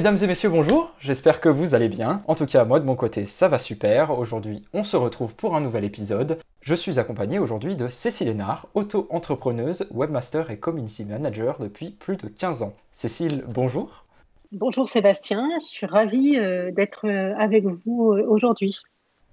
Mesdames et messieurs, bonjour, j'espère que vous allez bien. En tout cas, moi de mon côté, ça va super. Aujourd'hui, on se retrouve pour un nouvel épisode. Je suis accompagné aujourd'hui de Cécile Hénard, auto-entrepreneuse, webmaster et community manager depuis plus de 15 ans. Cécile, bonjour. Bonjour Sébastien, je suis ravie euh, d'être euh, avec vous euh, aujourd'hui.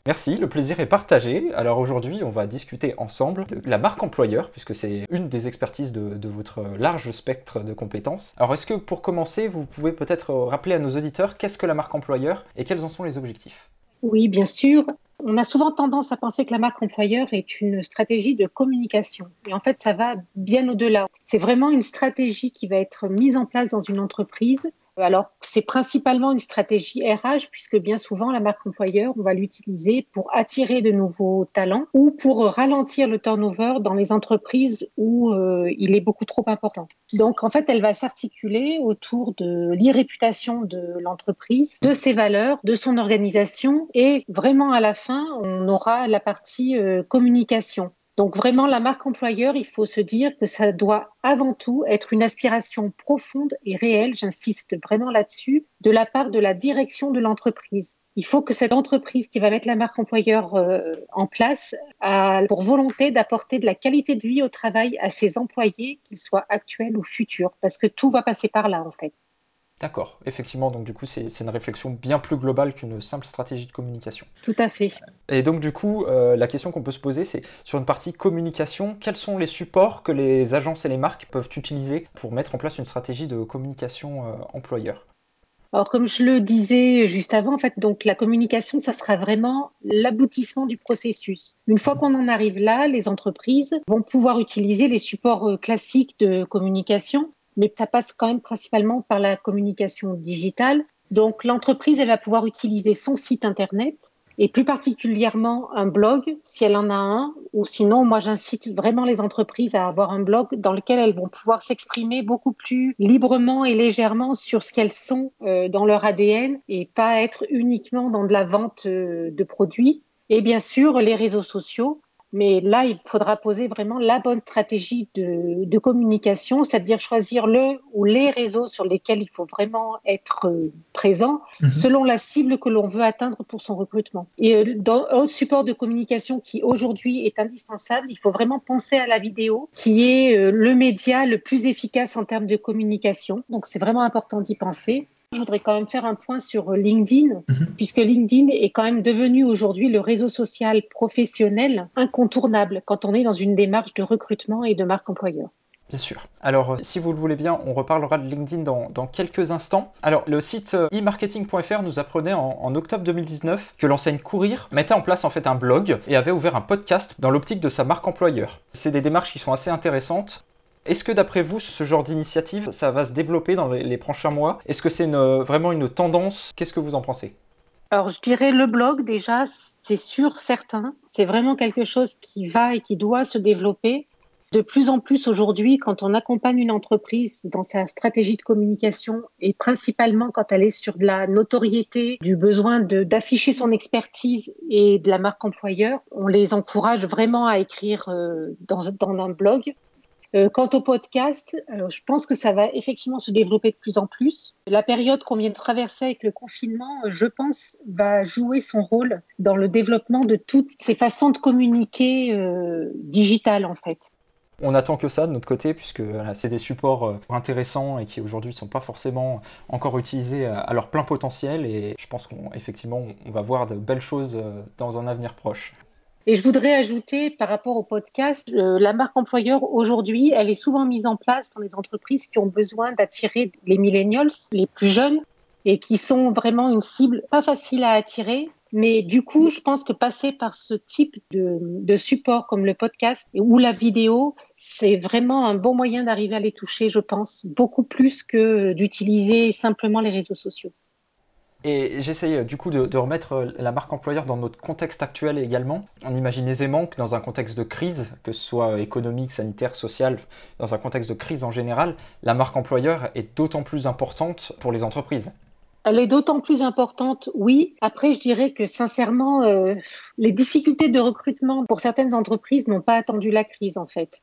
Merci, le plaisir est partagé. Alors aujourd'hui, on va discuter ensemble de la marque employeur, puisque c'est une des expertises de, votre large spectre de compétences. Alors est-ce que pour commencer, vous pouvez peut-être rappeler à nos auditeurs qu'est-ce que la marque employeur et quels en sont les objectifs? Oui, bien sûr. On a souvent tendance à penser que la marque employeur est une stratégie de communication. Et en fait, ça va bien au-delà. C'est vraiment une stratégie qui va être mise en place dans une entreprise alors, c'est principalement une stratégie RH, puisque bien souvent, la marque employeur, on va l'utiliser pour attirer de nouveaux talents ou pour ralentir le turnover dans les entreprises où euh, il est beaucoup trop important. Donc, en fait, elle va s'articuler autour de l'irréputation de l'entreprise, de ses valeurs, de son organisation, et vraiment à la fin, on aura la partie euh, communication. Donc vraiment, la marque employeur, il faut se dire que ça doit avant tout être une aspiration profonde et réelle, j'insiste vraiment là-dessus, de la part de la direction de l'entreprise. Il faut que cette entreprise qui va mettre la marque employeur euh, en place a pour volonté d'apporter de la qualité de vie au travail à ses employés, qu'ils soient actuels ou futurs, parce que tout va passer par là en fait. D'accord, effectivement, donc du coup c'est une réflexion bien plus globale qu'une simple stratégie de communication. Tout à fait. Et donc du coup, euh, la question qu'on peut se poser, c'est sur une partie communication, quels sont les supports que les agences et les marques peuvent utiliser pour mettre en place une stratégie de communication euh, employeur? Alors, comme je le disais juste avant, en fait, donc la communication, ça sera vraiment l'aboutissement du processus. Une fois qu'on en arrive là, les entreprises vont pouvoir utiliser les supports euh, classiques de communication, mais ça passe quand même principalement par la communication digitale. Donc l'entreprise, elle va pouvoir utiliser son site internet et plus particulièrement un blog, si elle en a un, ou sinon, moi j'incite vraiment les entreprises à avoir un blog dans lequel elles vont pouvoir s'exprimer beaucoup plus librement et légèrement sur ce qu'elles sont euh, dans leur ADN et pas être uniquement dans de la vente euh, de produits. Et bien sûr, les réseaux sociaux, mais là, il faudra poser vraiment la bonne stratégie de, communication, c'est-à-dire choisir le ou les réseaux sur lesquels il faut vraiment être euh, présent mhm. selon la cible que l'on veut atteindre pour son recrutement. Et euh, dans un support de communication qui aujourd'hui est indispensable, il faut vraiment penser à la vidéo, qui est euh, le média le plus efficace en termes de communication. Donc c'est vraiment important d'y penser. Je voudrais quand même faire un point sur LinkedIn, mhm. puisque LinkedIn est quand même devenu aujourd'hui le réseau social professionnel incontournable quand on est dans une démarche de recrutement et de marque employeur. Bien sûr. Alors, euh, si vous le voulez bien, on reparlera de LinkedIn dans, quelques instants. Alors, le site euh, e-marketing.fr nous apprenait en, en, octobre 2019 que l'enseigne Courir mettait en place en fait un blog et avait ouvert un podcast dans l'optique de sa marque employeur. C'est des démarches qui sont assez intéressantes. Est-ce que d'après vous, ce genre d'initiative, ça va se développer dans les, prochains mois? Est-ce que c'est vraiment une tendance? Qu'est-ce que vous en pensez? Alors je dirais le blog déjà, c'est sûr, certain. C'est vraiment quelque chose qui va et qui doit se développer. De plus en plus aujourd'hui, quand on accompagne une entreprise dans sa stratégie de communication et principalement quand elle est sur de la notoriété, du besoin d'afficher son expertise et de la marque employeur, on les encourage vraiment à écrire euh, dans un blog euh, quant au podcast, je pense que ça va effectivement se développer de plus en plus. La période qu'on vient de traverser avec le confinement, je pense, va jouer son rôle dans le développement de toutes ces façons de communiquer euh, digitales en fait. On attend que ça de notre côté, puisque c'est des supports euh, intéressants et qui aujourd'hui ne sont pas forcément encore utilisés à leur plein potentiel. Et je pense qu'effectivement, on va voir de belles choses dans un avenir proche. Et je voudrais ajouter par rapport au podcast, euh, la marque employeur aujourd'hui, elle est souvent mise en place dans les entreprises qui ont besoin d'attirer les millennials, les plus jeunes, et qui sont vraiment une cible pas facile à attirer. Mais du coup, je pense que passer par ce type de, de support comme le podcast ou la vidéo, c'est vraiment un bon moyen d'arriver à les toucher, je pense, beaucoup plus que d'utiliser simplement les réseaux sociaux. Et j'essaye euh, du coup de, remettre euh, la marque employeur dans notre contexte actuel également. On imagine aisément que dans un contexte de crise, que ce soit économique, sanitaire, social, dans un contexte de crise en général, la marque employeur est d'autant plus importante pour les entreprises. Elle est d'autant plus importante, oui. Après, je dirais que sincèrement, euh, les difficultés de recrutement pour certaines entreprises n'ont pas attendu la crise en fait.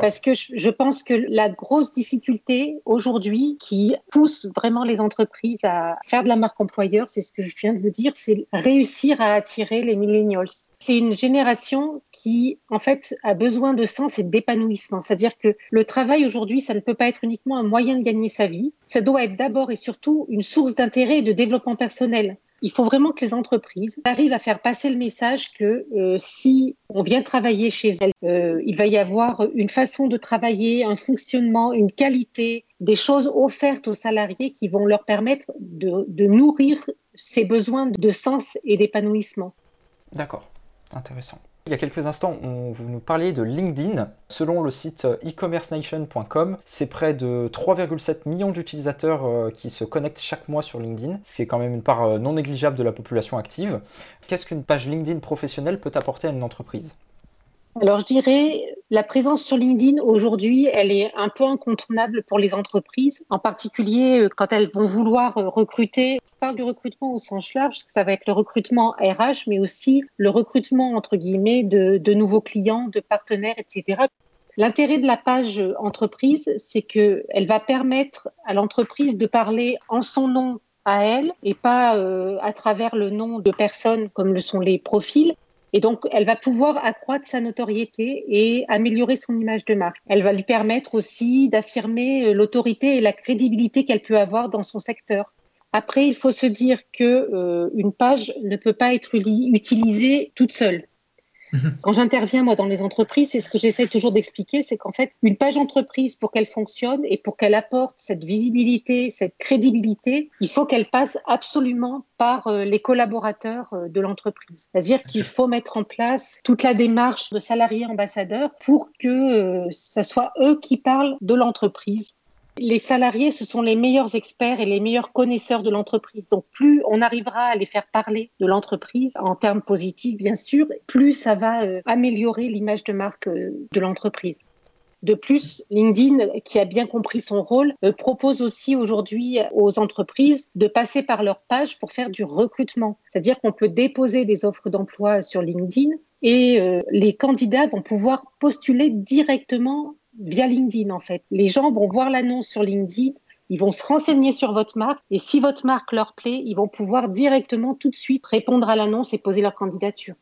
Parce que je pense que la grosse difficulté aujourd'hui qui pousse vraiment les entreprises à faire de la marque employeur, c'est ce que je viens de vous dire, c'est réussir à attirer les millennials. C'est une génération qui, en fait, a besoin de sens et d'épanouissement. C'est-à-dire que le travail aujourd'hui, ça ne peut pas être uniquement un moyen de gagner sa vie. Ça doit être d'abord et surtout une source d'intérêt et de développement personnel. Il faut vraiment que les entreprises arrivent à faire passer le message que euh, si on vient travailler chez elles, euh, il va y avoir une façon de travailler, un fonctionnement, une qualité, des choses offertes aux salariés qui vont leur permettre de, de nourrir ces besoins de sens et d'épanouissement. D'accord, intéressant. Il y a quelques instants, on, vous nous parliez de LinkedIn. Selon le site e-commercenation.com, c'est près de 3,7 millions d'utilisateurs euh, qui se connectent chaque mois sur LinkedIn, ce qui est quand même une part euh, non négligeable de la population active. Qu'est-ce qu'une page LinkedIn professionnelle peut apporter à une entreprise? Alors je dirais, la présence sur LinkedIn aujourd'hui, elle est un peu incontournable pour les entreprises, en particulier euh, quand elles vont vouloir euh, recruter. Je parle du recrutement au sens large, ça va être le recrutement RH, mais aussi le recrutement entre guillemets de, de nouveaux clients, de partenaires, etc. L'intérêt de la page entreprise, c'est qu'elle va permettre à l'entreprise de parler en son nom à elle et pas euh, à travers le nom de personnes comme le sont les profils. Et donc, elle va pouvoir accroître sa notoriété et améliorer son image de marque. Elle va lui permettre aussi d'affirmer euh, l'autorité et la crédibilité qu'elle peut avoir dans son secteur. Après, il faut se dire que euh, une page ne peut pas être utilisée toute seule. Mhm. Quand j'interviens, moi, dans les entreprises, c'est ce que j'essaie toujours d'expliquer, c'est qu'en fait, une page entreprise, pour qu'elle fonctionne et pour qu'elle apporte cette visibilité, cette crédibilité, il faut qu'elle passe absolument par euh, les collaborateurs euh, de l'entreprise. C'est-à-dire qu'il faut mettre en place toute la démarche de salariés ambassadeurs pour que euh, ce soit eux qui parlent de l'entreprise les salariés, ce sont les meilleurs experts et les meilleurs connaisseurs de l'entreprise. Donc, plus on arrivera à les faire parler de l'entreprise en termes positifs, bien sûr, plus ça va euh, améliorer l'image de marque euh, de l'entreprise. De plus, LinkedIn, qui a bien compris son rôle, euh, propose aussi aujourd'hui aux entreprises de passer par leur page pour faire du recrutement. C'est-à-dire qu'on peut déposer des offres d'emploi sur LinkedIn et les candidats vont pouvoir postuler directement via LinkedIn en fait. Les gens vont voir l'annonce sur LinkedIn, ils vont se renseigner sur votre marque et si votre marque leur plaît, ils vont pouvoir directement tout de suite répondre à l'annonce et poser leur candidature.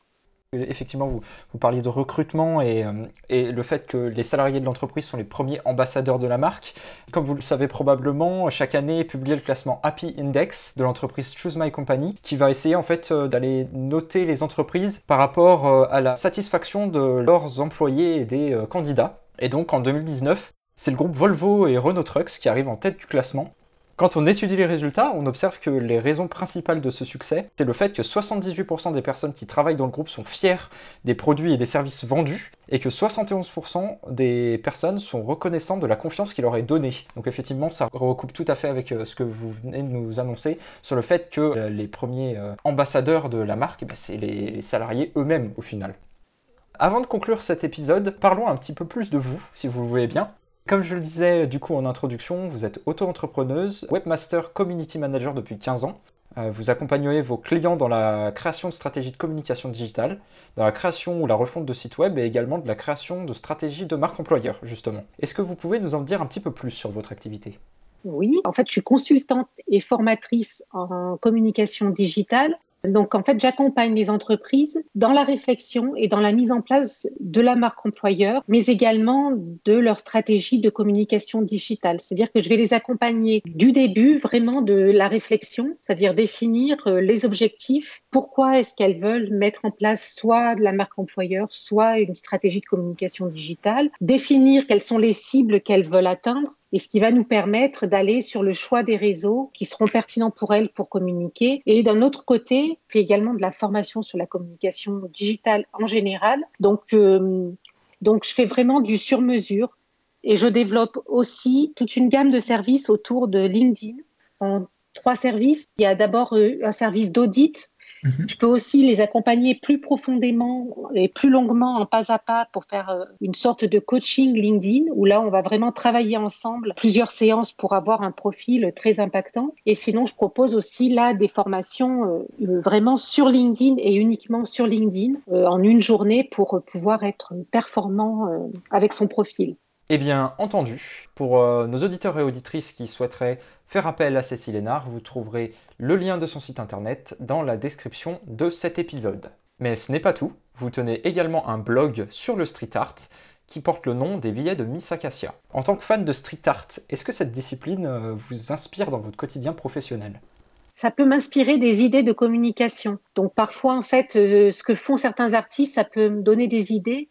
Effectivement, vous, parliez de recrutement et, euh, et, le fait que les salariés de l'entreprise sont les premiers ambassadeurs de la marque. Comme vous le savez probablement, chaque année est publié le classement Happy Index de l'entreprise Choose My Company qui va essayer en fait euh, d'aller noter les entreprises par rapport euh, à la satisfaction de leurs employés et des candidats. Et donc en 2019, c'est le groupe Volvo et Renault Trucks qui arrivent en tête du classement. Quand on étudie les résultats, on observe que les raisons principales de ce succès, c'est le fait que 78% des personnes qui travaillent dans le groupe sont fiers des produits et des services vendus, et que 71% des personnes sont reconnaissantes de la confiance qu'il leur est donnée. Donc effectivement, ça recoupe tout à fait avec euh, ce que vous venez de nous annoncer sur le fait que euh, les premiers euh, ambassadeurs de la marque, bah, c'est les salariés eux-mêmes au final. Avant de conclure cet épisode, parlons un petit peu plus de vous, si vous le voulez bien. Comme je le disais du coup en introduction, vous êtes auto-entrepreneuse, webmaster, community manager depuis 15 ans. Euh, vous accompagnez vos clients dans la création de stratégies de communication digitale, dans la création ou la refonte de sites web et également de la création de stratégies de marque employeur, justement. Est-ce que vous pouvez nous en dire un petit peu plus sur votre activité? Oui, en fait, je suis consultante et formatrice en communication digitale donc, en fait, j'accompagne les entreprises dans la réflexion et dans la mise en place de la marque employeur, mais également de leur stratégie de communication digitale. C'est-à-dire que je vais les accompagner du début, vraiment de la réflexion, c'est-à-dire définir euh, les objectifs, pourquoi est-ce qu'elles veulent mettre en place soit de la marque employeur, soit une stratégie de communication digitale, définir quelles sont les cibles qu'elles veulent atteindre et ce qui va nous permettre d'aller sur le choix des réseaux qui seront pertinents pour elles pour communiquer. Et d'un autre côté, fait également de la formation sur la communication digitale en général. Donc, euh, donc je fais vraiment du sur-mesure et je développe aussi toute une gamme de services autour de LinkedIn en trois services. Il y a d'abord euh, un service d'audit Mhm. Je peux aussi les accompagner plus profondément et plus longuement en pas à pas pour faire euh, une sorte de coaching LinkedIn où là, on va vraiment travailler ensemble plusieurs séances pour avoir un profil très impactant. Et sinon, je propose aussi là des formations euh, vraiment sur LinkedIn et uniquement sur LinkedIn euh, en une journée pour pouvoir être performant avec son profil. Eh bien, entendu, pour nos auditeurs et auditrices qui souhaiteraient faire appel à Cécile Hénard, vous trouverez le lien de son site internet dans la description de cet épisode. Mais ce n'est pas tout, vous tenez également un blog sur le street art qui porte le nom des billets de Miss Acacia. En tant que fan de street art, est-ce que cette discipline euh, vous inspire dans votre quotidien professionnel? Ça peut m'inspirer des idées de communication. Donc parfois, en fait, euh, ce que font certains artistes, ça peut me donner des idées.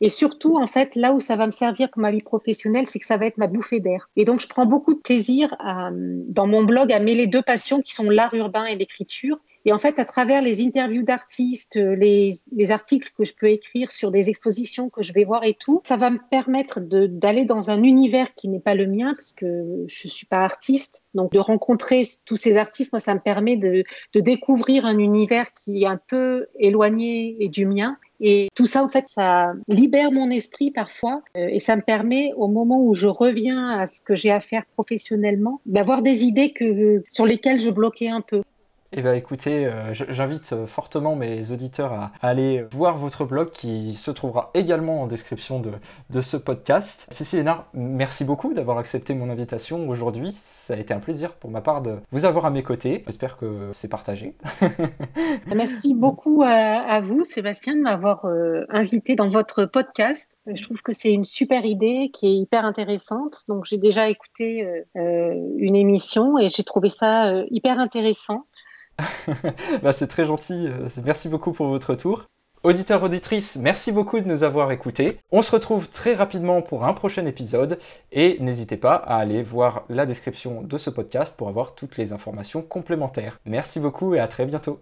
Et surtout, en fait, là où ça va me servir pour ma vie professionnelle, c'est que ça va être ma bouffée d'air. Et donc, je prends beaucoup de plaisir à, dans mon blog à mêler deux passions qui sont l'art urbain et l'écriture. Et en fait, à travers les interviews d'artistes, les, les, articles que je peux écrire sur des expositions que je vais voir et tout, ça va me permettre d'aller dans un univers qui n'est pas le mien, parce que je suis pas artiste. Donc, de rencontrer tous ces artistes, moi, ça me permet de, de découvrir un univers qui est un peu éloigné et du mien et tout ça, en fait, ça libère mon esprit parfois euh, et ça me permet, au moment où je reviens à ce que j'ai à faire professionnellement, d'avoir des idées que, sur lesquelles je bloquais un peu. Eh bien écoutez, euh, j'invite euh, fortement mes auditeurs à, aller voir votre blog qui se trouvera également en description de, ce podcast. Cécile Hénard, merci beaucoup d'avoir accepté mon invitation aujourd'hui. Ça a été un plaisir pour ma part de vous avoir à mes côtés. J'espère que c'est partagé. merci beaucoup à, vous, Sébastien, de m'avoir euh, invité dans votre podcast. Je trouve que c'est une super idée qui est hyper intéressante. Donc j'ai déjà écouté une émission et j'ai trouvé ça hyper intéressant. bah, c'est très gentil. Euh, merci beaucoup pour votre retour. Auditeurs, auditrices, merci beaucoup de nous avoir écoutés. On se retrouve très rapidement pour un prochain épisode et n'hésitez pas à aller voir la description de ce podcast pour avoir toutes les informations complémentaires. Merci beaucoup et à très bientôt.